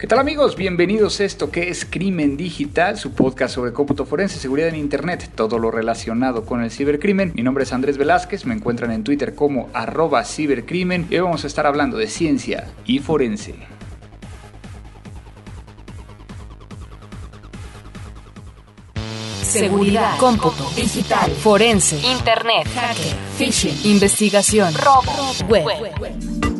¿Qué tal amigos? Bienvenidos a esto que es Crimen Digital, su podcast sobre cómputo forense, seguridad en Internet, todo lo relacionado con el cibercrimen. Mi nombre es Andrés Velázquez, me encuentran en Twitter como arroba cibercrimen y hoy vamos a estar hablando de ciencia y forense. Seguridad, cómputo, digital, forense, internet, hacker, phishing, investigación, robo, web.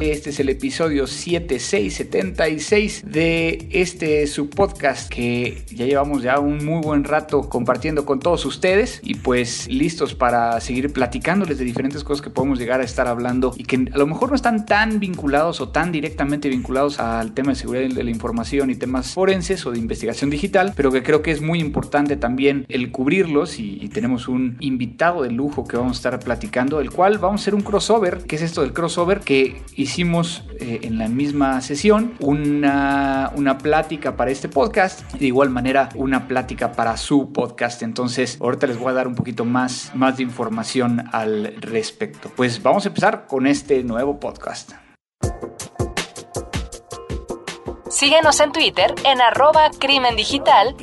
Este es el episodio 7676 de este su podcast que ya llevamos ya un muy buen rato compartiendo con todos ustedes y pues listos para seguir platicándoles de diferentes cosas que podemos llegar a estar hablando y que a lo mejor no están tan vinculados o tan directamente vinculados al tema de seguridad de la información y temas forenses o de investigación digital, pero que creo que es muy importante también el cubrirlos y, tenemos un invitado de lujo que vamos a estar platicando, el cual vamos a hacer un crossover, ¿qué es esto del crossover? Que eh, en la misma sesión una, una plática para este podcast y de igual manera una plática para su podcast. Entonces, ahorita les voy a dar un poquito más, más de información al respecto. Pues vamos a empezar con este nuevo podcast. Síguenos en Twitter en arroba crimen digital,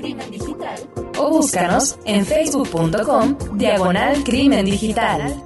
o búscanos en facebook.com diagonal crimen digital.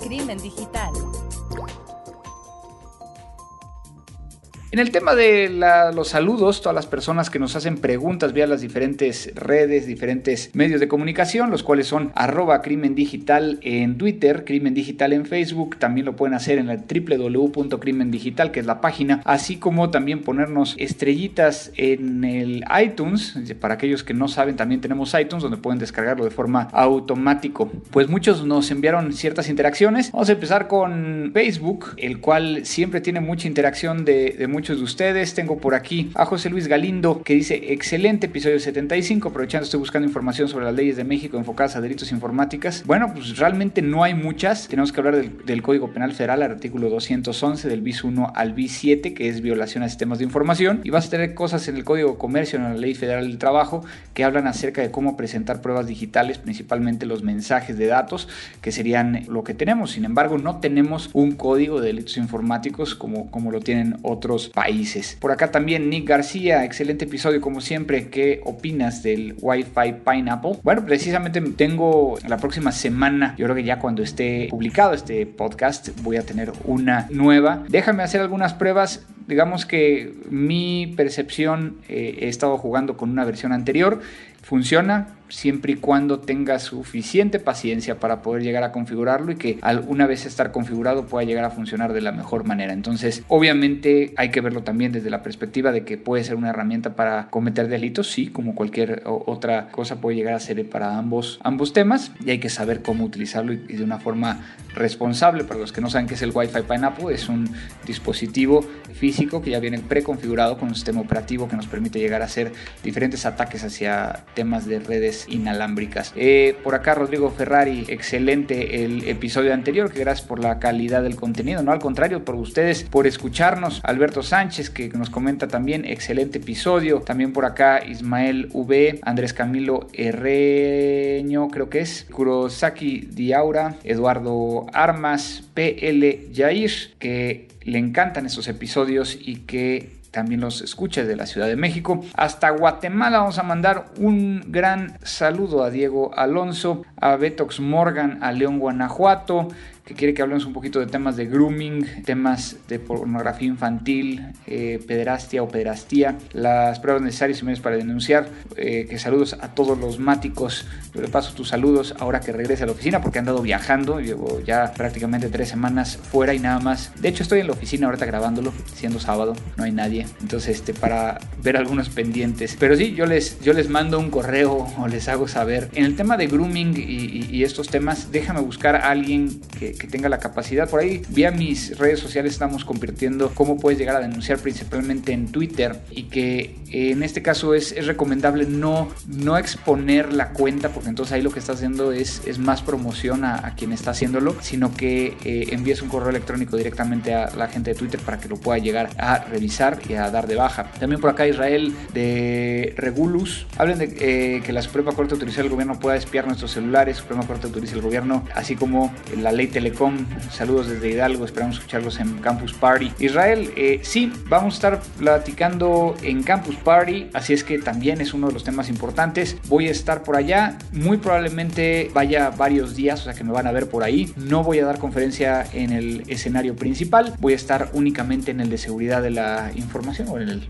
En el tema de los saludos, todas las personas que nos hacen preguntas vía las diferentes redes, diferentes medios de comunicación, los cuales son arroba crimen digital en Twitter, crimen digital en Facebook, también lo pueden hacer en la www.crimendigital, que es la página, así como también ponernos estrellitas en el iTunes, para aquellos que no saben, también tenemos iTunes donde pueden descargarlo de forma automático. Pues muchos nos enviaron ciertas interacciones. Vamos a empezar con Facebook, el cual siempre tiene mucha interacción de, de de ustedes. Tengo por aquí a José Luis Galindo que dice excelente episodio 75, aprovechando estoy buscando información sobre las leyes de México enfocadas a delitos informáticas. Bueno, pues realmente no hay muchas. Tenemos que hablar del, del Código Penal Federal, artículo 211 del bis 1 al bis 7, que es violación a sistemas de información. Y vas a tener cosas en el Código de Comercio, en la Ley Federal del Trabajo, que hablan acerca de cómo presentar pruebas digitales, principalmente los mensajes de datos, que serían lo que tenemos. Sin embargo, no tenemos un código de delitos informáticos como, como lo tienen otros países. Por acá también Nick García, excelente episodio como siempre. ¿Qué opinas del Wi-Fi Pineapple? Bueno, precisamente tengo la próxima semana, yo creo que ya cuando esté publicado este podcast, voy a tener una nueva. Déjame hacer algunas pruebas. Digamos que mi percepción, eh, he estado jugando con una versión anterior. Funciona, siempre y cuando tenga suficiente paciencia para poder llegar a configurarlo y que una vez estar configurado pueda llegar a funcionar de la mejor manera. Entonces, obviamente hay que verlo también desde la perspectiva de que puede ser una herramienta para cometer delitos, sí, como cualquier otra cosa puede llegar a ser para ambos, ambos temas y hay que saber cómo utilizarlo y, de una forma responsable. Para los que no saben qué es el Wi-Fi Pineapple, es un dispositivo físico que ya viene preconfigurado con un sistema operativo que nos permite llegar a hacer diferentes ataques hacia temas de redes inalámbricas. Eh, por acá Rodrigo Ferrari, excelente el episodio anterior, que gracias por la calidad del contenido, no al contrario, por ustedes, por escucharnos. Alberto Sánchez, que nos comenta también, excelente episodio. También por acá Ismael V, Andrés Camilo Herreño, creo que es, Kurosaki Diaura, Eduardo Armas, PL Yair, que le encantan estos episodios y que también los escucha de la Ciudad de México. Hasta Guatemala vamos a mandar un gran saludo a Diego Alonso, a Betox Morgan, a León Guanajuato, que quiere que hablemos un poquito de temas de grooming, temas de pornografía infantil, eh, pederastia o pederastía, las pruebas necesarias y medios para denunciar. Eh, que saludos a todos los máticos. Yo le paso tus saludos ahora que regrese a la oficina porque he andado viajando. Llevo ya prácticamente tres semanas fuera y nada más. De hecho, estoy en la oficina ahorita grabándolo, siendo sábado, no hay nadie. Entonces, este, para ver algunos pendientes. Pero sí, yo les, yo les mando un correo o les hago saber. En el tema de grooming y, y, estos temas, déjame buscar a alguien que que tenga la capacidad. Por ahí, vía mis redes sociales estamos convirtiendo cómo puedes llegar a denunciar principalmente en Twitter y que eh, en este caso es, recomendable no, no exponer la cuenta porque entonces ahí lo que estás haciendo es, es más promoción a, quien está haciéndolo, sino que eh, envíes un correo electrónico directamente a la gente de Twitter para que lo pueda llegar a revisar y a dar de baja. También por acá Israel de Regulus, hablen de eh, que la Suprema Corte autoriza al gobierno pueda espiar nuestros celulares, Suprema Corte autoriza al gobierno, así como la ley Telecom, saludos desde Hidalgo, esperamos escucharlos en Campus Party. Israel, eh, sí, vamos a estar platicando en Campus Party, así es que también es uno de los temas importantes. Voy a estar por allá, muy probablemente vaya varios días, o sea que me van a ver por ahí. No voy a dar conferencia en el escenario principal, voy a estar únicamente en el de seguridad de la información o en el,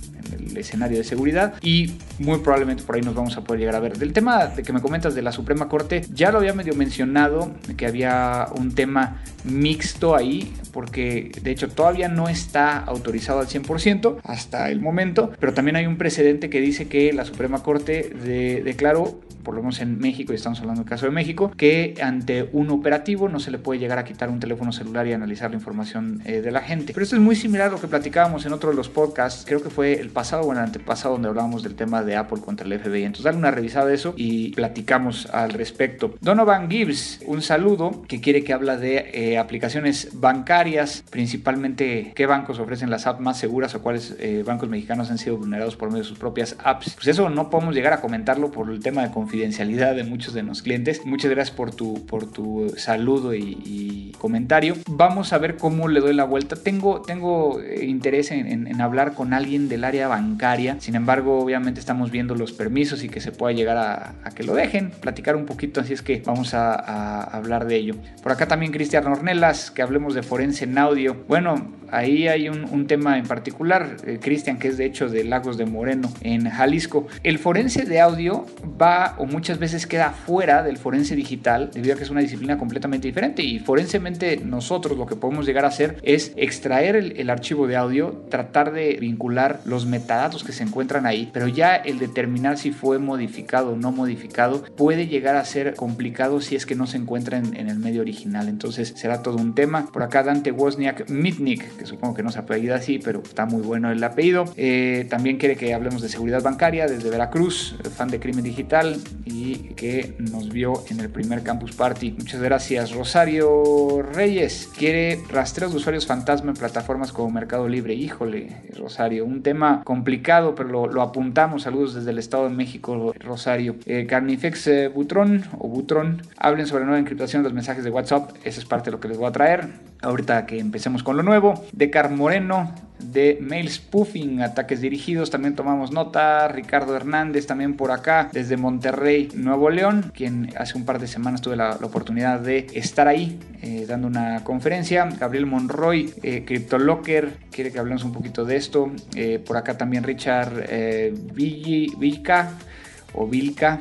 escenario de seguridad y muy probablemente por ahí nos vamos a poder llegar a ver. Del tema de que me comentas de la Suprema Corte, ya lo había medio mencionado, que había un tema mixto ahí, porque de hecho todavía no está autorizado al 100% hasta el momento, pero también hay un precedente que dice que la Suprema Corte declaró por lo menos en México, y estamos hablando del caso de México, que ante un operativo no se le puede llegar a quitar un teléfono celular y analizar la información eh, de la gente. Pero esto es muy similar a lo que platicábamos en otro de los podcasts, creo que fue el pasado o el antepasado donde hablábamos del tema de Apple contra el FBI. Entonces dale una revisada de eso y platicamos al respecto. Donovan Gibbs, un saludo que quiere que habla de eh, aplicaciones bancarias, principalmente qué bancos ofrecen las apps más seguras o cuáles eh, bancos mexicanos han sido vulnerados por medio de sus propias apps. Pues eso no podemos llegar a comentarlo por el tema de confianza confidencialidad de muchos de los clientes. Muchas gracias por tu, por tu saludo y, comentario. Vamos a ver cómo le doy la vuelta. Tengo, tengo eh, interés en, hablar con alguien del área bancaria. Sin embargo, obviamente estamos viendo los permisos y que se pueda llegar a, que lo dejen, platicar un poquito. Así es que vamos a, hablar de ello. Por acá también Cristian Ornelas, que hablemos de forense en audio. Bueno, ahí hay un, tema en particular, eh, Cristian, que es de hecho de Lagos de Moreno, en Jalisco. El forense de audio va o muchas veces queda fuera del forense digital debido a que es una disciplina completamente diferente. Y forensemente nosotros lo que podemos llegar a hacer es extraer el, archivo de audio, tratar de vincular los metadatos que se encuentran ahí, pero ya el determinar si fue modificado o no modificado puede llegar a ser complicado si es que no se encuentra en, el medio original, entonces será todo un tema. Por acá Dante Wozniak Mitnik, que supongo que no se apellida así, pero está muy bueno el apellido, eh, también quiere que hablemos de seguridad bancaria desde Veracruz, fan de crimen digital, y que nos vio en el primer Campus Party. Muchas gracias. Rosario Reyes quiere rastreos de usuarios fantasma en plataformas como Mercado Libre. Híjole, Rosario, un tema complicado, pero lo, apuntamos. Saludos desde el Estado de México, Rosario. Eh, Carnifex eh, Butrón o Butrón, hablen sobre nueva encriptación de los mensajes de WhatsApp. Esa es parte de lo que les voy a traer. Ahorita que empecemos con lo nuevo. Decar Moreno, de mail spoofing, ataques dirigidos, también tomamos nota. Ricardo Hernández también por acá, desde Monterrey, Nuevo León, quien hace un par de semanas tuve la, oportunidad de estar ahí eh, dando una conferencia. Gabriel Monroy, eh, CryptoLocker, quiere que hablemos un poquito de esto. Eh, por acá también Richard Vilca o Vilca.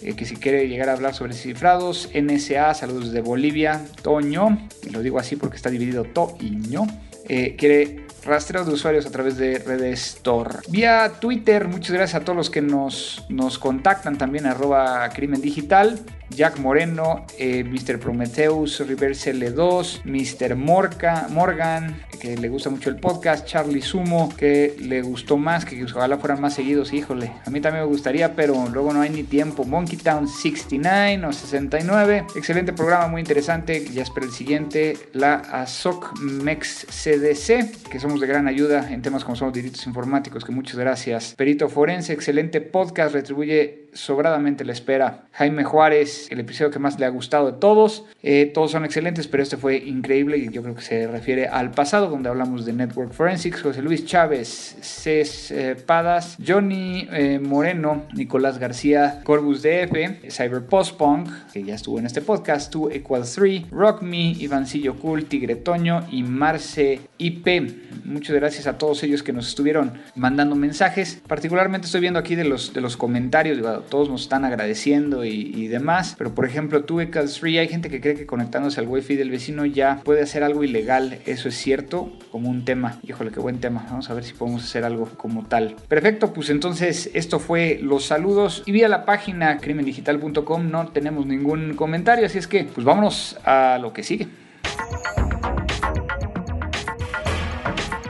que si quiere llegar a hablar sobre cifrados, NSA, saludos de Bolivia, Toño, lo digo así porque está dividido To quiere rastreo de usuarios a través de redes Tor. Vía Twitter, muchas gracias a todos los que nos, nos contactan también, arroba crimen digital. Jack Moreno, eh, Mr. Prometheus, Reverse L2, Mr. Morgan, que le gusta mucho el podcast, Charlie Sumo, que le gustó más, que ojalá fueran más seguidos, híjole, a mí también me gustaría, pero luego no hay ni tiempo. Monkey Town 69 o 69, excelente programa, muy interesante, ya espero el siguiente, la ASOC MEX CDC, que somos de gran ayuda en temas como somos delitos informáticos, que muchas gracias. Perito Forense, excelente podcast, retribuye sobradamente la espera. Jaime Juárez, el episodio que más le ha gustado de todos. Eh, todos son excelentes, pero este fue increíble y yo creo que se refiere al pasado, donde hablamos de Network Forensics. José Luis Chávez, Cés eh, Padas, Johnny eh, Moreno, Nicolás García, Corbus DF, Cyber Postpunk, que ya estuvo en este podcast, 2 Equal 3, Rock Me, Ivancillo Cool, Tigre Toño y Marce IP. Muchas gracias a todos ellos que nos estuvieron mandando mensajes. Particularmente estoy viendo aquí de los, de los comentarios, todos nos están agradeciendo y, demás. Pero por ejemplo, tú, Ecals Free, hay gente que cree que conectándose al wifi del vecino ya puede hacer algo ilegal. Eso es cierto, como un tema. Híjole, qué buen tema. Vamos a ver si podemos hacer algo como tal. Perfecto, pues entonces esto fue los saludos. Y vía la página crimendigital.com no tenemos ningún comentario, así es que pues vámonos a lo que sigue.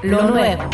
Lo nuevo.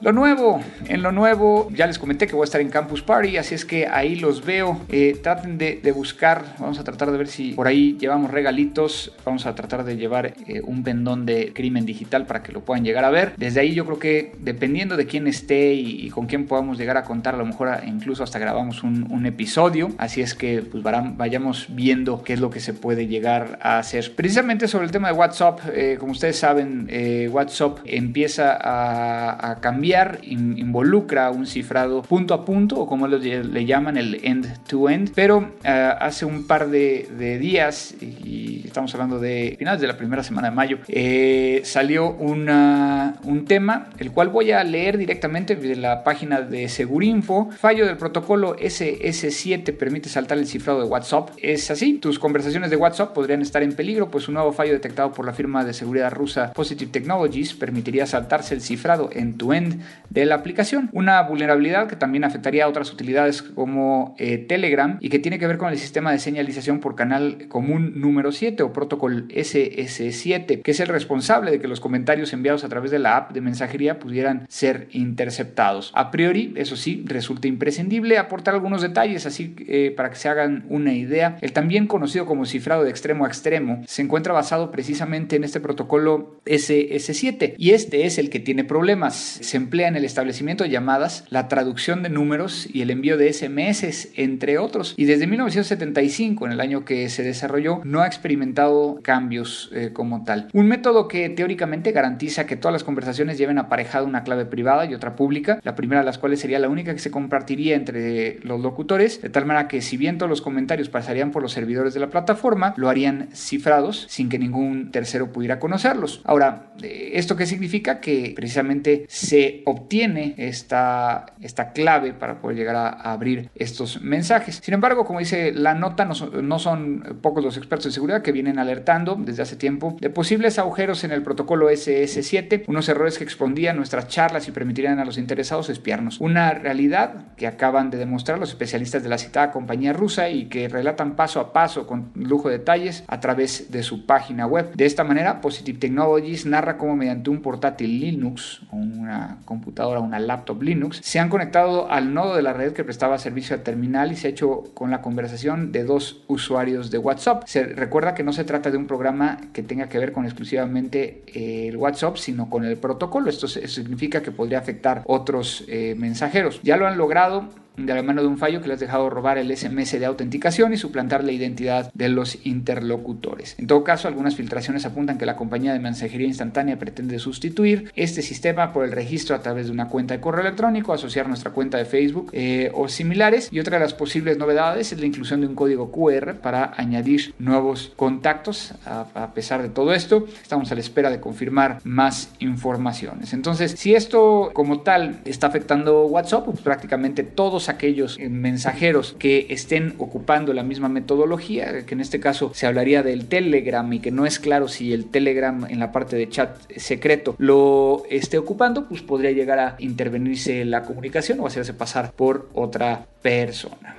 Lo nuevo, en lo nuevo, ya les comenté que voy a estar en Campus Party, así es que ahí los veo. Eh, traten de, buscar, vamos a tratar de ver si por ahí llevamos regalitos. Vamos a tratar de llevar eh, un pendón de crimen digital para que lo puedan llegar a ver. Desde ahí yo creo que dependiendo de quién esté y, con quién podamos llegar a contar, a lo mejor incluso hasta grabamos un, episodio. Así es que pues vayamos viendo qué es lo que se puede llegar a hacer. Precisamente sobre el tema de WhatsApp, eh, como ustedes saben, WhatsApp empieza a, a cambiar involucra un cifrado punto a punto o como le llaman el end-to-end, pero eh, hace un par de, días, y estamos hablando de finales de la primera semana de mayo, eh, salió una, un tema, el cual voy a leer directamente de la página de Segurinfo. Fallo del protocolo SS7 permite saltar el cifrado de WhatsApp. Es así, tus conversaciones de WhatsApp podrían estar en peligro, pues un nuevo fallo detectado por la firma de seguridad rusa Positive Technologies permitiría saltarse el cifrado end-to-end de la aplicación. Una vulnerabilidad que también afectaría a otras utilidades como eh, Telegram y que tiene que ver con el sistema de señalización por canal común número 7 o protocolo SS7, que es el responsable de que los comentarios enviados a través de la app de mensajería pudieran ser interceptados. A priori, eso sí, resulta imprescindible aportar algunos detalles así eh, para que se hagan una idea. El también conocido como cifrado de extremo a extremo se encuentra basado precisamente en este protocolo SS7 y este es el que tiene problemas. Se emplea en el establecimiento de llamadas, la traducción de números y el envío de SMS, entre otros. Y desde 1975, en el año que se desarrolló, no ha experimentado cambios eh, como tal. Un método que teóricamente garantiza que todas las conversaciones lleven aparejada una clave privada y otra pública, la primera de las cuales sería la única que se compartiría entre los locutores, de tal manera que si bien todos los comentarios pasarían por los servidores de la plataforma, lo harían cifrados sin que ningún tercero pudiera conocerlos. Ahora, eh, ¿esto qué significa? Que precisamente se obtiene esta, esta clave para poder llegar a, abrir estos mensajes. Sin embargo, como dice la nota, no son, pocos los expertos de seguridad que vienen alertando desde hace tiempo de posibles agujeros en el protocolo SS7, unos errores que expondían nuestras charlas y permitirían a los interesados espiarnos. Una realidad que acaban de demostrar los especialistas de la citada compañía rusa y que relatan paso a paso con lujo de detalles a través de su página web. De esta manera, Positive Technologies narra cómo mediante un portátil Linux una computadora, una laptop Linux, se han conectado al nodo de la red que prestaba servicio al terminal y se ha hecho con la conversación de dos usuarios de WhatsApp. Se recuerda que no se trata de un programa que tenga que ver con exclusivamente eh, el WhatsApp, sino con el protocolo. Esto significa que podría afectar otros eh, mensajeros. Ya lo han logrado de la mano de un fallo que les ha dejado robar el SMS de autenticación y suplantar la identidad de los interlocutores. En todo caso, algunas filtraciones apuntan que la compañía de mensajería instantánea pretende sustituir este sistema por el registro a través de una cuenta de correo electrónico, asociar nuestra cuenta de Facebook eh, o similares. Y otra de las posibles novedades es la inclusión de un código QR para añadir nuevos contactos. A, pesar de todo esto, estamos a la espera de confirmar más informaciones. Entonces, si esto como tal está afectando WhatsApp, pues prácticamente todos aquellos eh, mensajeros que estén ocupando la misma metodología, que en este caso se hablaría del Telegram y que no es claro si el Telegram en la parte de chat secreto lo esté ocupando, pues podría llegar a intervenirse la comunicación o hacerse pasar por otra persona.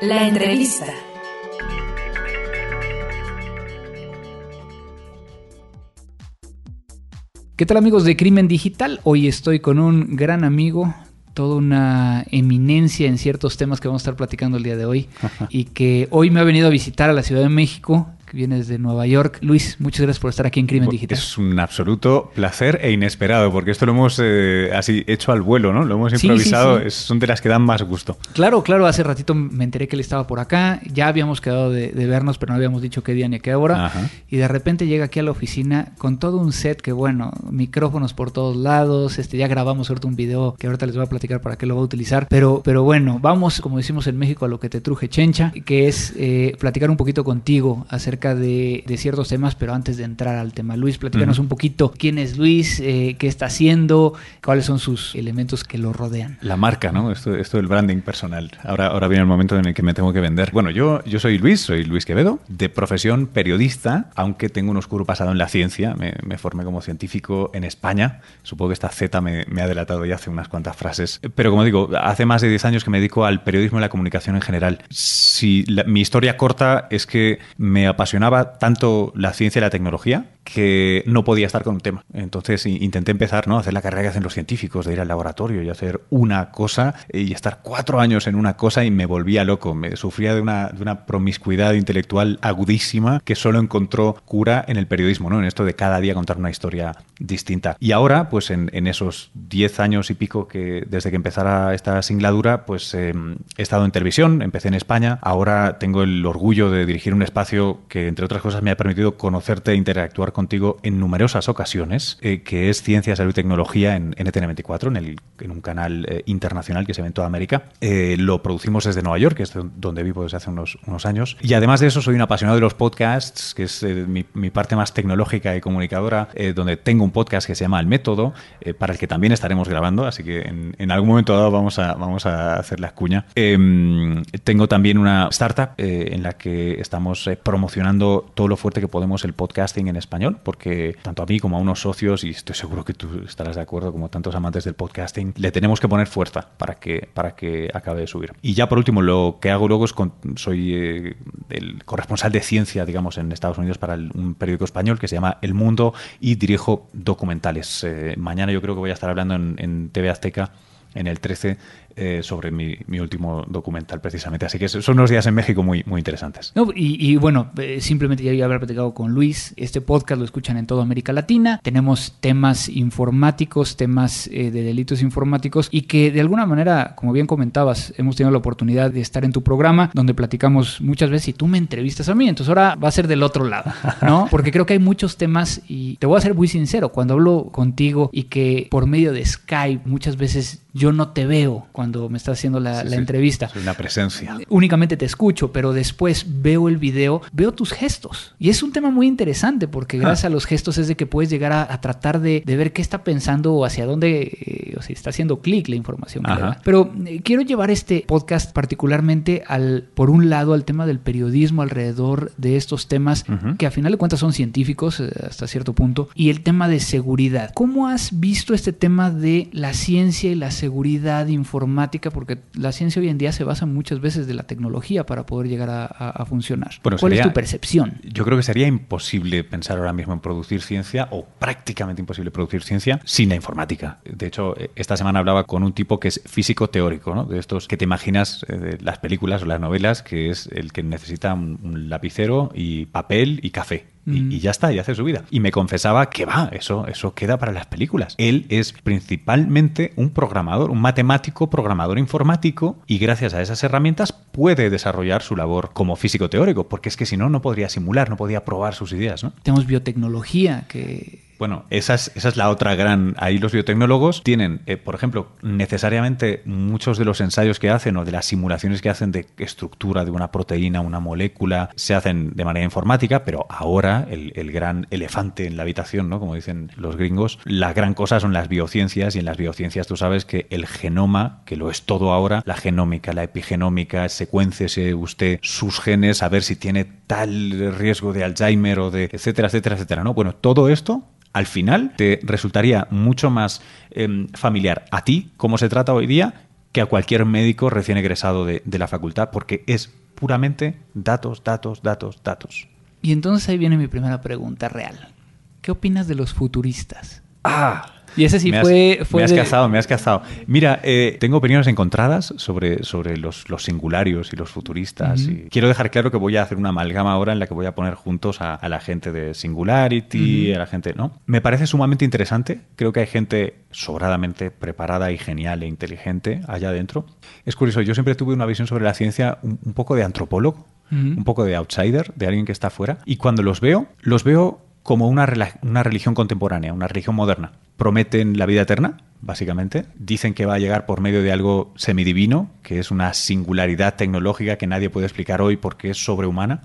La entrevista. ¿Qué tal amigos de Crimen Digital? Hoy estoy con un gran amigo, toda una eminencia en ciertos temas que vamos a estar platicando el día de hoy y que hoy me ha venido a visitar a la Ciudad de México vienes de Nueva York. Luis, muchas gracias por estar aquí en Crimen Digital. Es un absoluto placer e inesperado, porque esto lo hemos eh, así hecho al vuelo, ¿no? Lo hemos improvisado, son de las que dan más gusto. Claro, claro, hace ratito me enteré que él estaba por acá, ya habíamos quedado de, vernos, pero no habíamos dicho qué día ni a qué hora, y de repente llega aquí a la oficina con todo un set que, bueno, micrófonos por todos lados, este, ya grabamos ahorita un video que ahorita les voy a platicar para qué lo va a utilizar, pero, pero bueno, vamos, como decimos en México, a lo que te truje chencha, que es eh, platicar un poquito contigo acerca acerca de, ciertos temas, pero antes de entrar al tema, Luis, platícanos un poquito quién es Luis, eh, qué está haciendo, cuáles son sus elementos que lo rodean. La marca, ¿no? Esto, esto del branding personal. Ahora, ahora viene el momento en el que me tengo que vender. Bueno, yo, yo soy Luis, soy Luis Quevedo, de profesión periodista, aunque tengo un oscuro pasado en la ciencia. Me, me formé como científico en España. Supongo que esta Z me, me, ha delatado ya hace unas cuantas frases. Pero como digo, hace más de 10 años que me dedico al periodismo y la comunicación en general. Si mi historia corta es que me tanto la ciencia y la tecnología que no podía estar con un tema. Entonces intenté empezar ¿no? a hacer la carrera que hacen los científicos, de ir al laboratorio y hacer una cosa y estar cuatro años en una cosa y me volvía loco. Me sufría de una, de una promiscuidad intelectual agudísima que solo encontró cura en el periodismo, ¿no? en esto de cada día contar una historia distinta. Y ahora, pues en, en esos diez años y pico que desde que empezara esta singladura, pues em, he estado en televisión, empecé en España, ahora tengo el orgullo de dirigir un espacio que entre otras cosas me ha permitido conocerte e interactuar contigo en numerosas ocasiones, eh, que es Ciencia, Salud y Tecnología en, NTN24, en, el, en un canal eh, internacional que se ve en toda América. Eh, lo producimos desde Nueva York, que es donde vivo desde hace unos, unos años. Y además de eso, soy un apasionado de los podcasts, que es mi, parte más tecnológica y comunicadora, donde tengo un podcast que se llama El Método, para el que también estaremos grabando, así que en, en, algún momento dado vamos a, vamos a hacer la cuña. Em, tengo también una startup en la que estamos promocionando todo lo fuerte que podemos el podcasting en español porque tanto a mí como a unos socios, y estoy seguro que tú estarás de acuerdo, como tantos amantes del podcasting, le tenemos que poner fuerza para que, para que acabe de subir. Y ya por último, lo que hago luego es, con, soy eh, el corresponsal de ciencia, digamos, en Estados Unidos para un periódico español que se llama El Mundo y dirijo documentales. Eh, mañana yo creo que voy a estar hablando en, en TV Azteca en el 13 eh, sobre mi, último documental precisamente. Así que son unos días en México muy, muy interesantes. y, bueno, eh, simplemente ya haber platicado con Luis, este podcast lo escuchan en toda América Latina, tenemos temas informáticos, temas eh, de delitos informáticos y que de alguna manera, como bien comentabas, hemos tenido la oportunidad de estar en tu programa donde platicamos muchas veces y tú me entrevistas a mí, entonces ahora va a ser del otro lado, ¿no? Porque creo que hay muchos temas y te voy a ser muy sincero, cuando hablo contigo y que por medio de Skype muchas veces yo no te veo cuando me estás haciendo la, entrevista. Soy una presencia. Únicamente te escucho, pero después veo el video, veo tus gestos. Y es un tema muy interesante porque ah. gracias a los gestos es de que puedes llegar a, tratar de, ver qué está pensando o hacia dónde eh, o sea, está haciendo clic la información. Pero eh, quiero llevar este podcast particularmente al, por un lado, al tema del periodismo alrededor de estos temas que a final de cuentas son científicos eh, hasta cierto punto y el tema de seguridad. ¿Cómo has visto este tema de la ciencia y la seguridad informática, porque la ciencia hoy en día se basa muchas veces de la tecnología para poder llegar a, funcionar. ¿Cuál es tu percepción? Yo creo que sería imposible pensar ahora mismo en producir ciencia, o prácticamente imposible producir ciencia, sin la informática. De hecho, esta semana hablaba con un tipo que es físico teórico, ¿no? de estos que te imaginas eh, de las películas o las novelas, que es el que necesita un lapicero y papel y café y, ya está, y hace su vida. Y me confesaba que va, eso, eso queda para las películas. Él es principalmente un programador, un matemático programador informático y gracias a esas herramientas puede desarrollar su labor como físico teórico, porque es que si no, no podría simular, no podría probar sus ideas. ¿no? Tenemos biotecnología que bueno, esa es, la otra gran. Ahí los biotecnólogos tienen, eh, por ejemplo, necesariamente muchos de los ensayos que hacen o de las simulaciones que hacen de estructura de una proteína, una molécula, se hacen de manera informática, pero ahora el, gran elefante en la habitación, ¿no? Como dicen los gringos, la gran cosa son las biociencias y en las biociencias tú sabes que el genoma, que lo es todo ahora, la genómica, la epigenómica, secuenciese usted sus genes, a ver si tiene tal riesgo de Alzheimer o de etcétera, etcétera, etcétera, ¿no? Bueno, todo esto al final te resultaría mucho más em, familiar a ti, cómo se trata hoy día, que a cualquier médico recién egresado de, de la facultad, porque es puramente datos, datos, datos, datos. Y entonces ahí viene mi primera pregunta real. ¿Qué opinas de los futuristas? Ah, y ese sí fue, fue. Me has cazado, me has cazado. Mira, eh, tengo opiniones encontradas sobre, sobre los, los singularios y los futuristas. y quiero dejar claro que voy a hacer una amalgama ahora en la que voy a poner juntos a, la gente de Singularity, a la gente. ¿no? Me parece sumamente interesante. Creo que hay gente sobradamente preparada y genial e inteligente allá adentro. Es curioso, yo siempre tuve una visión sobre la ciencia un, poco de antropólogo, un poco de outsider, de alguien que está afuera. Y cuando los veo, los veo como una, una religión contemporánea, una religión moderna. Prometen la vida eterna, básicamente. Dicen que va a llegar por medio de algo semidivino, que es una singularidad tecnológica que nadie puede explicar hoy porque es sobrehumana.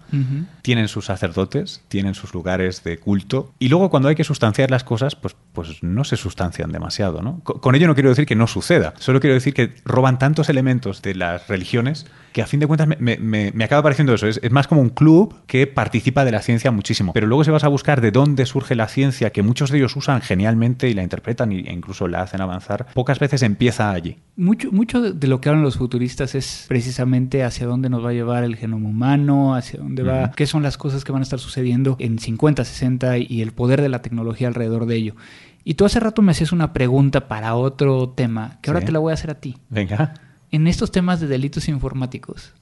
Tienen sus sacerdotes, tienen sus lugares de culto. Y luego cuando hay que sustanciar las cosas, pues, pues no se sustancian demasiado. ¿no? Con ello no quiero decir que no suceda, solo quiero decir que roban tantos elementos de las religiones que a fin de cuentas me, acaba pareciendo eso. Es, más como un club que participa de la ciencia muchísimo. Pero luego si vas a buscar de dónde surge la ciencia, que muchos de ellos usan genialmente y la interpretan e incluso la hacen avanzar, pocas veces empieza allí. Mucho, mucho de lo que hablan los futuristas es precisamente hacia dónde nos va a llevar el genoma humano, hacia dónde va, qué son las cosas que van a estar sucediendo en 50, 60 y el poder de la tecnología alrededor de ello. Y tú hace rato me hacías una pregunta para otro tema, que ahora te la voy a hacer a ti. Venga en estos temas de delitos informáticos,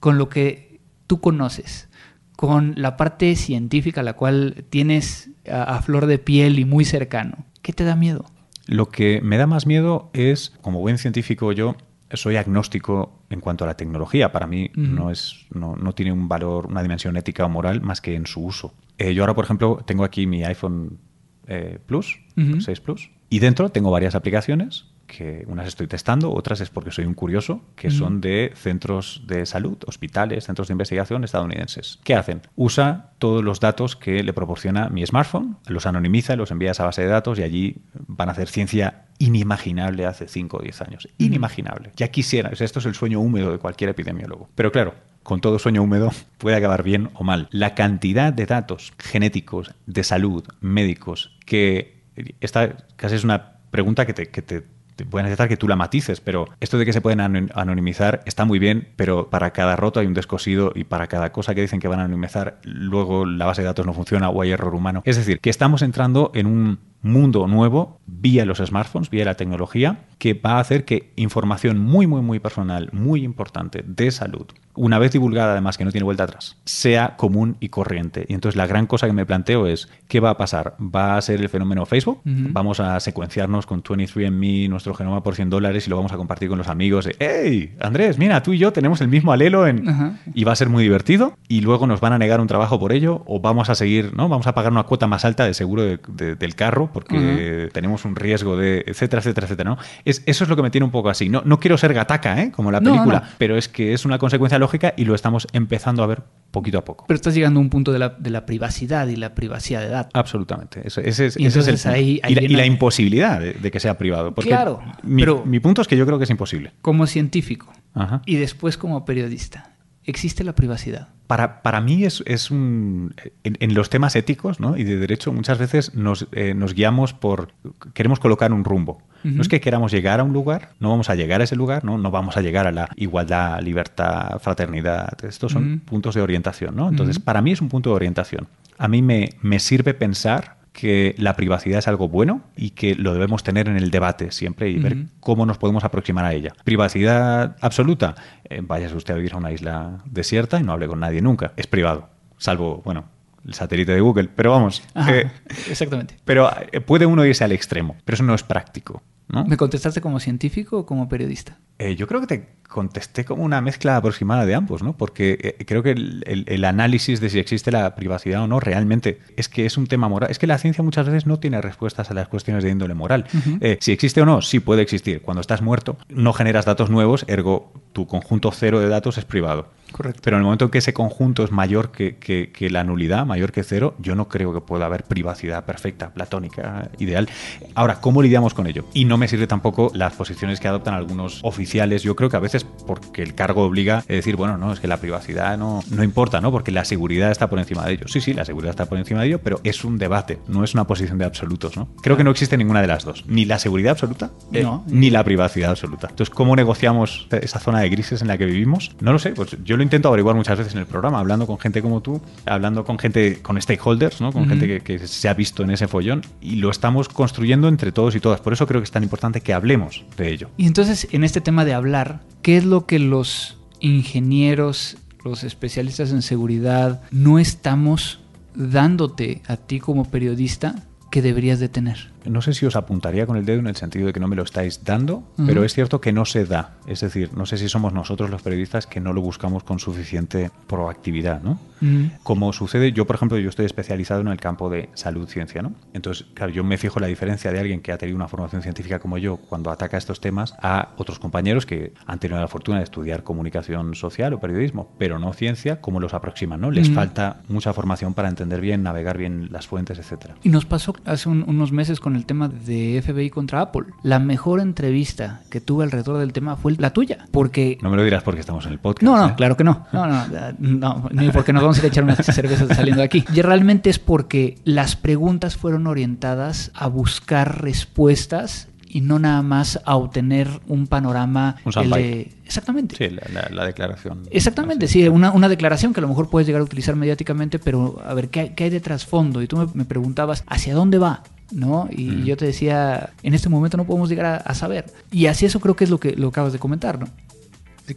con lo que tú conoces, con la parte científica, la cual tienes a, flor de piel y muy cercano, ¿qué te da miedo? Lo que me da más miedo es, como buen científico yo, soy agnóstico en cuanto a la tecnología. Para mí no, es, no, tiene un valor, una dimensión ética o moral más que en su uso. Eh, yo ahora, por ejemplo, tengo aquí mi iPhone eh, Plus, 6 Plus, y dentro tengo varias aplicaciones que unas estoy testando, otras es porque soy un curioso, que son de centros de salud, hospitales, centros de investigación estadounidenses. ¿Qué hacen? Usa todos los datos que le proporciona mi smartphone, los anonimiza, los envía a esa base de datos y allí van a hacer ciencia inimaginable hace 5 o 10 años. Inimaginable. Ya quisiera, esto es el sueño húmedo de cualquier epidemiólogo. Pero claro, con todo sueño húmedo puede acabar bien o mal. La cantidad de datos genéticos, de salud, médicos, que esta casi es una pregunta que te, que te voy a necesitar que tú la matices, pero esto de que se pueden anonimizar está muy bien, pero para cada roto hay un descosido y para cada cosa que dicen que van a anonimizar, luego la base de datos no funciona o hay error humano. Es decir, que estamos entrando en un mundo nuevo vía los smartphones, vía la tecnología, que va a hacer que información muy, muy, muy personal, muy importante de salud, una vez divulgada además que no tiene vuelta atrás, sea común y corriente. Y entonces la gran cosa que me planteo es, ¿qué va a pasar? ¿Va a ser el fenómeno Facebook? Vamos a secuenciarnos con 23andMe nuestro genoma por 100 dólares y lo vamos a compartir con los amigos de, hey, Andrés, mira, tú y yo tenemos el mismo alelo en... y va a ser muy divertido y luego nos van a negar un trabajo por ello o vamos a seguir, ¿no? Vamos a pagar una cuota más alta de seguro del carro porque tenemos un riesgo de, etcétera, etcétera, etcétera, ¿no? Es, eso es lo que me tiene un poco así. No, no quiero ser gataca, ¿eh? Como la película, pero es que es una consecuencia lógica y lo estamos empezando a ver poquito a poco. Pero estás llegando a un punto de la, de la privacidad y la privacidad de datos. Absolutamente. Ese, es, el ahí, y, la, imposibilidad de, que sea privado. Porque claro, mi, pero mi punto es que yo creo que es imposible. Como científico y después como periodista, ¿existe la privacidad? Para, para mí es, es un... En, los temas éticos ¿no? y de derecho muchas veces nos, eh, nos guiamos por... Queremos colocar un rumbo. No es que queramos llegar a un lugar, no vamos a llegar a ese lugar, no, no vamos a llegar a la igualdad, libertad, fraternidad. Estos son puntos de orientación. ¿no? Entonces, para mí es un punto de orientación. A mí me, me sirve pensar que la privacidad es algo bueno y que lo debemos tener en el debate siempre y ver cómo nos podemos aproximar a ella. Privacidad absoluta, eh, váyase usted a vivir a una isla desierta y no hable con nadie nunca. Es privado, salvo, bueno, el satélite de Google, pero vamos. Eh, exactamente. Pero eh, puede uno irse al extremo, pero eso no es práctico. ¿Me contestaste como científico o como periodista? Eh, yo creo que te contesté como una mezcla aproximada de ambos, ¿no? Porque eh, creo que el, análisis de si existe la privacidad o no realmente es que es un tema moral. Es que la ciencia muchas veces no tiene respuestas a las cuestiones de índole moral. Eh, si existe o no, sí puede existir. Cuando estás muerto, no generas datos nuevos, ergo tu conjunto cero de datos es privado. Correcto. Pero en el momento en que ese conjunto es mayor que, que, la nulidad, mayor que cero, yo no creo que pueda haber privacidad perfecta, platónica, ideal. Ahora, ¿cómo lidiamos con ello? Y no me sirve tampoco las posiciones que adoptan algunos oficiales. Yo creo que a veces porque el cargo obliga a decir, bueno, no, es que la privacidad no, no importa, ¿no? Porque la seguridad está por encima de ello. Sí, sí, la seguridad está por encima de ello, pero es un debate, no es una posición de absolutos, ¿no? Creo que no existe ninguna de las dos. Ni la seguridad absoluta, eh, ni la privacidad absoluta. Entonces, ¿cómo negociamos esa zona de grises en la que vivimos? No lo sé, pues yo lo intento averiguar muchas veces en el programa, hablando con gente como tú, hablando con gente, con stakeholders, ¿no? Con gente que, que se ha visto en ese follón y lo estamos construyendo entre todos y todas. Por eso creo que es tan importante que hablemos de ello. Y entonces, en este tema de hablar, ¿qué es lo que los ingenieros, los especialistas en seguridad, no estamos dándote a ti como periodista que deberías de tener? No sé si os apuntaría con el dedo en el sentido de que no me lo estáis dando, pero es cierto que no se da. Es decir, no sé si somos nosotros los periodistas que no lo buscamos con suficiente proactividad, ¿no? Como sucede, yo por ejemplo, yo estoy especializado en el campo de salud-ciencia, ¿no? Entonces, claro, yo me fijo la diferencia de alguien que ha tenido una formación científica como yo cuando ataca estos temas a otros compañeros que han tenido la fortuna de estudiar comunicación social o periodismo, pero no ciencia, cómo los aproximan, ¿no? Les falta mucha formación para entender bien, navegar bien las fuentes, etcétera. Y nos pasó hace unos meses con el tema de FBI contra Apple. La mejor entrevista que tuve alrededor del tema fue la tuya, porque... No me lo dirás porque estamos en el podcast. No, no, ¿eh? claro que no. No, no, no, ni porque nos vamos a ir a echar unas cervezas saliendo de aquí. Y realmente es porque las preguntas fueron orientadas a buscar respuestas y no nada más a obtener un panorama. Un Exactamente. Sí, la, declaración. Exactamente, sí, una, una, declaración que a lo mejor puedes llegar a utilizar mediáticamente, pero a ver, ¿qué, qué hay de trasfondo? Y tú me, preguntabas, ¿hacia dónde va? ¿No? Y yo te decía, en este momento no podemos llegar a, a, saber. Y así eso creo que es lo que lo acabas de comentar, ¿no?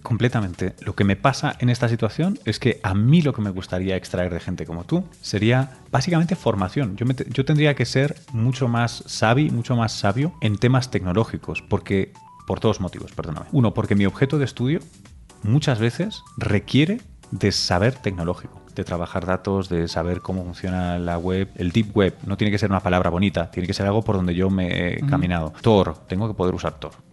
Completamente. Lo que me pasa en esta situación es que a mí lo que me gustaría extraer de gente como tú sería básicamente formación. Yo, yo tendría que ser mucho más sabio, mucho más sabio en temas tecnológicos, porque por dos motivos, perdóname. Uno, porque mi objeto de estudio muchas veces requiere de saber tecnológico, de trabajar datos, de saber cómo funciona la web. El deep web no tiene que ser una palabra bonita, tiene que ser algo por donde yo me he caminado. Tor, tengo que poder usar Tor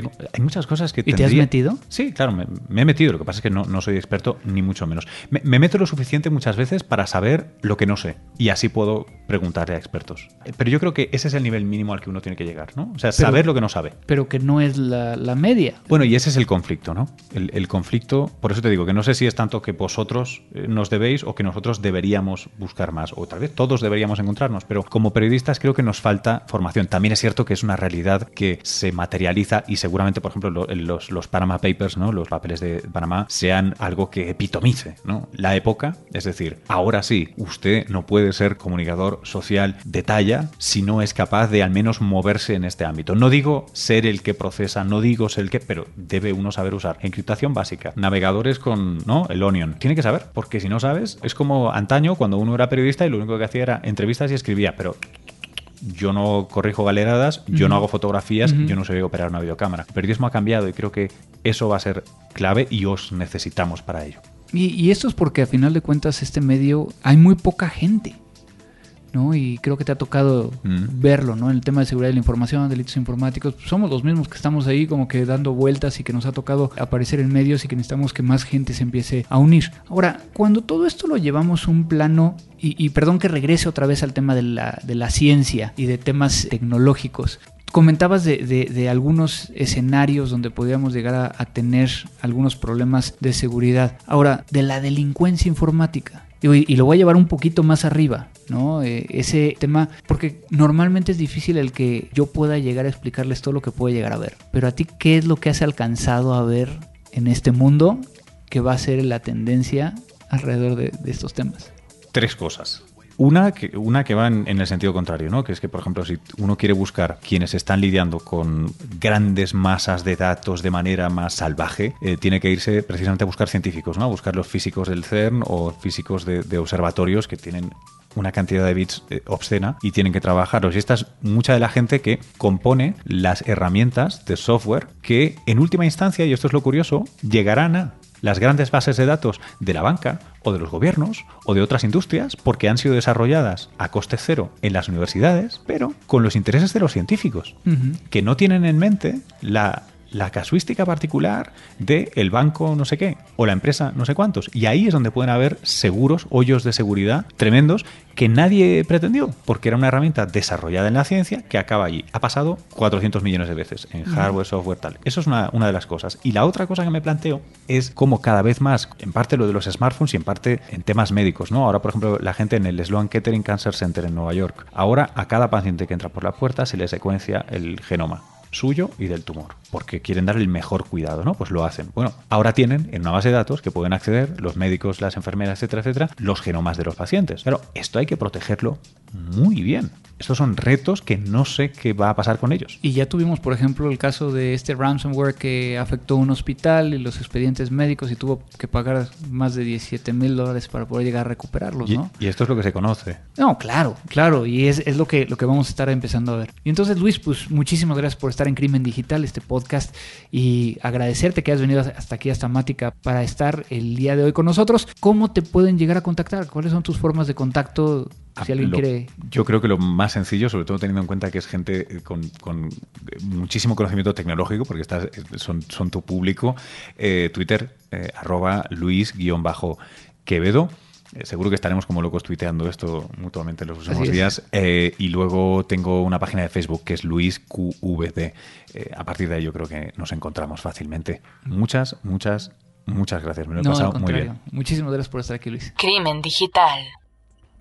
hay muchas cosas que ¿Y te has metido? Sí, claro, me, he metido. Lo que pasa es que no, soy experto, ni mucho menos. Me, meto lo suficiente muchas veces para saber lo que no sé. Y así puedo preguntarle a expertos. Pero yo creo que ese es el nivel mínimo al que uno tiene que llegar, ¿no? O sea, saber lo que no sabe. Pero que no es la, media. Bueno, y ese es el conflicto, ¿no? El, conflicto, por eso te digo que no sé si es tanto que vosotros eh, nos debéis o que nosotros deberíamos buscar más. O tal vez todos deberíamos encontrarnos. Pero como periodistas creo que nos falta formación. También es cierto que es una realidad que se materializa y seguramente, por ejemplo, los, los Panama Papers, ¿no? los papeles de Panamá, sean algo que epitomice ¿no? la época. Es decir, ahora sí, usted no puede ser comunicador social de talla si no es capaz de al menos moverse en este ámbito. No digo ser el que procesa, no digo ser el que, pero debe uno saber usar encriptación básica, navegadores con ¿no? el Onion. Tiene que saber, porque si no sabes, es como antaño cuando uno era periodista y lo único que hacía era entrevistas y escribía, pero yo no corrijo galeradas, yo no hago fotografías, yo no sé operar una videocámara. El periodismo ha cambiado y creo que eso va a ser clave y os necesitamos para ello. Y, y esto es porque a final de cuentas este medio hay muy poca gente. ¿No? Y creo que te ha tocado mm. verlo, ¿no? En el tema de seguridad de la información, delitos informáticos, pues somos los mismos que estamos ahí como que dando vueltas y que nos ha tocado aparecer en medios y que necesitamos que más gente se empiece a unir. Ahora, cuando todo esto lo llevamos a un plano, y, perdón que regrese otra vez al tema de la, de la ciencia y de temas tecnológicos, comentabas de, algunos escenarios donde podríamos llegar a, tener algunos problemas de seguridad. Ahora, de la delincuencia informática. Y, lo voy a llevar un poquito más arriba, ¿no? Eh, ese tema, porque normalmente es difícil el que yo pueda llegar a explicarles todo lo que puedo llegar a ver. Pero a ti, ¿qué es lo que has alcanzado a ver en este mundo que va a ser la tendencia alrededor de, estos temas? Tres cosas. Una que, una que va en, el sentido contrario, ¿no? Que es que, por ejemplo, si uno quiere buscar quienes están lidiando con grandes masas de datos de manera más salvaje, eh, tiene que irse precisamente a buscar científicos, ¿no? A buscar los físicos del CERN o físicos de, observatorios que tienen una cantidad de bits eh, obscena y tienen que trabajarlos. Y esta es mucha de la gente que compone las herramientas de software que en última instancia, y esto es lo curioso, llegarán a las grandes bases de datos de la banca o de los gobiernos o de otras industrias porque han sido desarrolladas a coste cero en las universidades, pero con los intereses de los científicos, que no tienen en mente la la casuística particular del el banco no sé qué o la empresa no sé cuántos. Y ahí es donde pueden haber seguros, hoyos de seguridad tremendos que nadie pretendió, porque era una herramienta desarrollada en la ciencia que acaba allí. Ha pasado 400 millones de veces en hardware, software, tal. Eso es una, una de las cosas. Y la otra cosa que me planteo es cómo cada vez más, en parte lo de los smartphones y en parte en temas médicos, ¿no? Ahora, por ejemplo, la gente en el Sloan Kettering Cancer Center en Nueva York, ahora a cada paciente que entra por la puerta se le secuencia el genoma suyo y del tumor porque quieren dar el mejor cuidado, ¿no? Pues lo hacen. Bueno, ahora tienen en una base de datos que pueden acceder los médicos, las enfermeras, etcétera, etcétera, los genomas de los pacientes. Pero esto hay que protegerlo muy bien. Estos son retos que no sé qué va a pasar con ellos. Y ya tuvimos, por ejemplo, el caso de este ransomware que afectó un hospital y los expedientes médicos y tuvo que pagar más de 17 mil dólares para poder llegar a recuperarlos, y, ¿no? Y esto es lo que se conoce. No, claro, claro. Y es, es, lo, que, lo que vamos a estar empezando a ver. Y entonces, Luis, pues muchísimas gracias por estar en Crimen Digital, este podcast, y agradecerte que has venido hasta aquí, hasta Mática, para estar el día de hoy con nosotros. ¿Cómo te pueden llegar a contactar? ¿Cuáles son tus formas de contacto? Si alguien lo, quiere... Yo creo que lo más sencillo, sobre todo teniendo en cuenta que es gente con, con muchísimo conocimiento tecnológico, porque estás, son, son tu público, eh, Twitter, eh, arroba Luis-Quevedo. Eh, seguro que estaremos como locos tuiteando esto mutuamente en los próximos días. Eh, y luego tengo una página de Facebook que es LuisQVD. Eh, a partir de ahí yo creo que nos encontramos fácilmente. Muchas, muchas, muchas gracias. Me lo he no, pasado muy bien. Muchísimas gracias por estar aquí, Luis. Crimen Digital.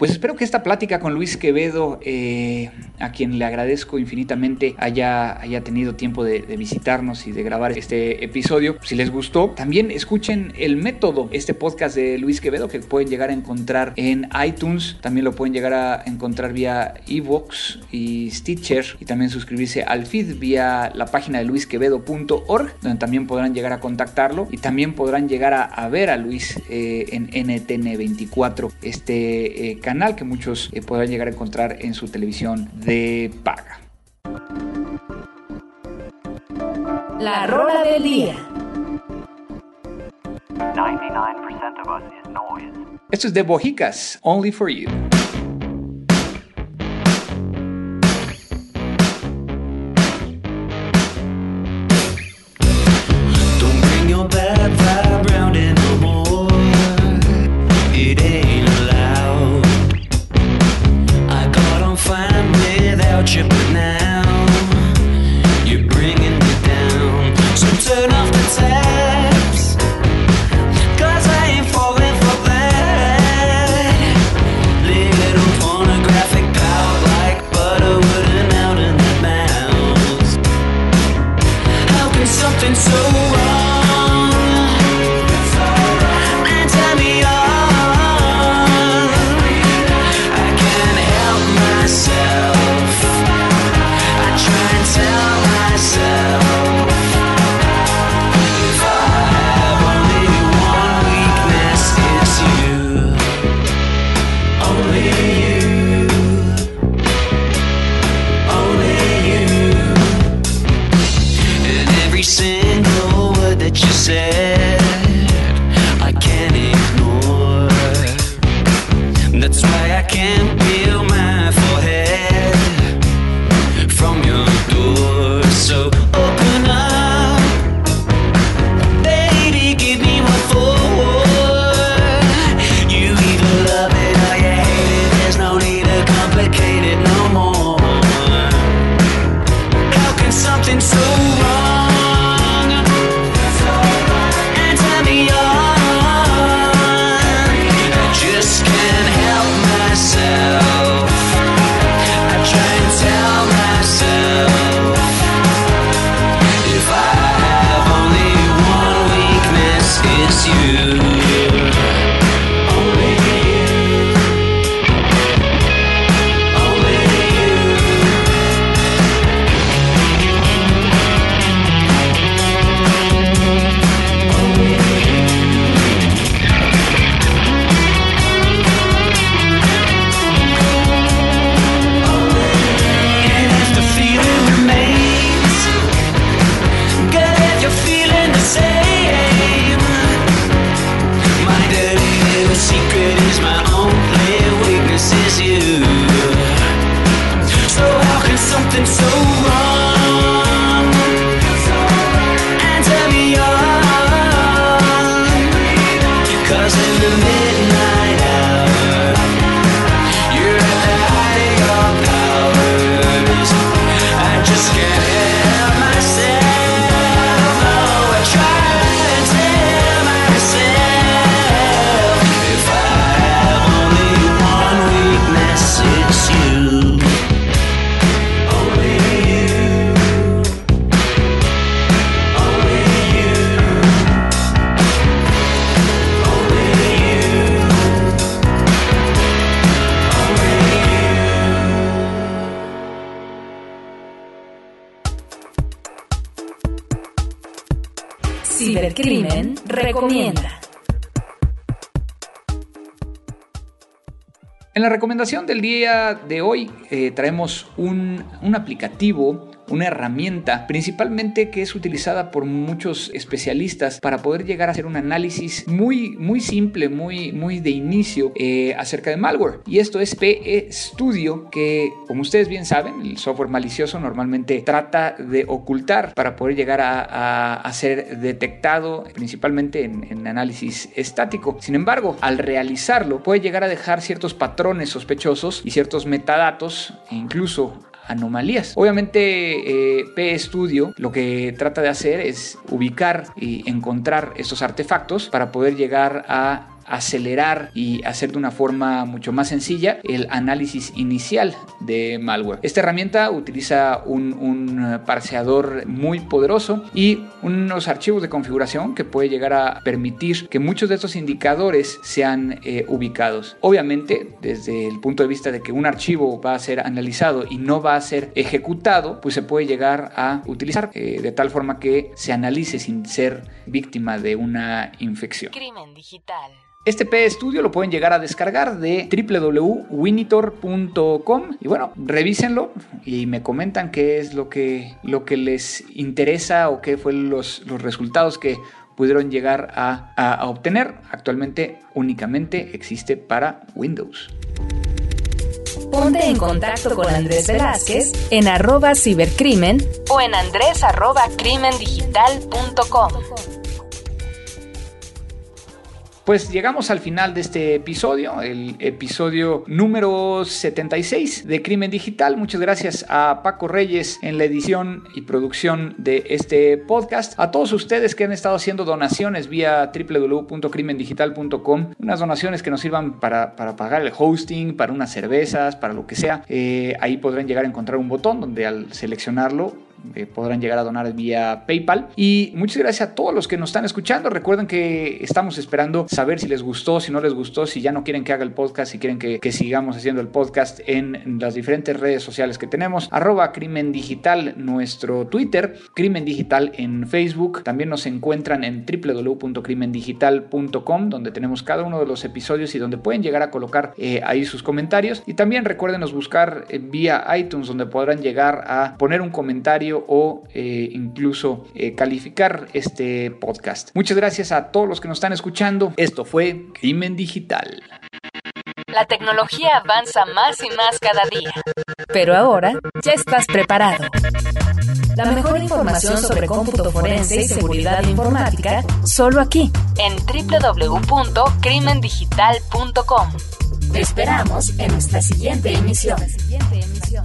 Pues espero que esta plática con Luis Quevedo, eh, a quien le agradezco infinitamente, haya, haya tenido tiempo de, visitarnos y de grabar este episodio. Si les gustó, también escuchen El Método, este podcast de Luis Quevedo que pueden llegar a encontrar en iTunes. También lo pueden llegar a encontrar vía Evox y Stitcher. Y también suscribirse al feed vía la página de luisquevedo.org, donde también podrán llegar a contactarlo. Y también podrán llegar a, ver a Luis eh, en NTN24, este eh, canal que muchos eh, podrán llegar a encontrar en su televisión de paga. La rola del día. 99% of us is noise. Esto es de Bojicas, Only for You. Cibercrimen recomienda. En la recomendación del día de hoy eh, traemos un, un aplicativo una herramienta principalmente que es utilizada por muchos especialistas para poder llegar a hacer un análisis muy, muy simple, muy, muy de inicio eh, acerca de malware. Y esto es PE Studio, que como ustedes bien saben, el software malicioso normalmente trata de ocultar para poder llegar a, ser detectado principalmente en, en análisis estático. Sin embargo, al realizarlo puede llegar a dejar ciertos patrones sospechosos y ciertos metadatos e incluso anomalías. Obviamente eh, PStudio lo que trata de hacer es ubicar y encontrar estos artefactos para poder llegar a acelerar y hacer de una forma mucho más sencilla el análisis inicial de malware. Esta herramienta utiliza un, un parseador muy poderoso y unos archivos de configuración que puede llegar a permitir que muchos de estos indicadores sean eh, ubicados. Obviamente, desde el punto de vista de que un archivo va a ser analizado y no va a ser ejecutado, pues se puede llegar a utilizar eh, de tal forma que se analice sin ser víctima de una infección. Crimen digital. Este P Studio lo pueden llegar a descargar de www.winitor.com y bueno, revísenlo y me comentan qué es lo que, lo que les interesa o qué fueron los, los resultados que pudieron llegar a, a obtener. Actualmente únicamente existe para Windows. Ponte en contacto con Andrés Velázquez en arroba cibercrimen o en andrés arroba crimendigital.com. Pues llegamos al final de este episodio, el episodio número 76 de Crimen Digital. Muchas gracias a Paco Reyes en la edición y producción de este podcast. A todos ustedes que han estado haciendo donaciones vía www.crimendigital.com, unas donaciones que nos sirvan para, para, pagar el hosting, para unas cervezas, para lo que sea. Eh, ahí podrán llegar a encontrar un botón donde al seleccionarlo eh, podrán llegar a donar vía PayPal. Y muchas gracias a todos los que nos están escuchando. Recuerden que estamos esperando saber si les gustó, si no les gustó, si ya no quieren que haga el podcast, si quieren que, sigamos haciendo el podcast en las diferentes redes sociales que tenemos. Arroba Crimen Digital, nuestro Twitter, Crimen Digital en Facebook. También nos encuentran en www.crimendigital.com, donde tenemos cada uno de los episodios y donde pueden llegar a colocar eh, ahí sus comentarios. Y también recuérdenos buscar eh, vía iTunes, donde podrán llegar a poner un comentario o eh, incluso eh, calificar este podcast. Muchas gracias a todos los que nos están escuchando. Esto fue Crimen Digital. La tecnología avanza más y más cada día. Pero ahora ya estás preparado. La mejor información sobre cómputo forense y seguridad informática solo aquí en www.crimendigital.com. Te esperamos en nuestra siguiente emisión. Siguiente emisión.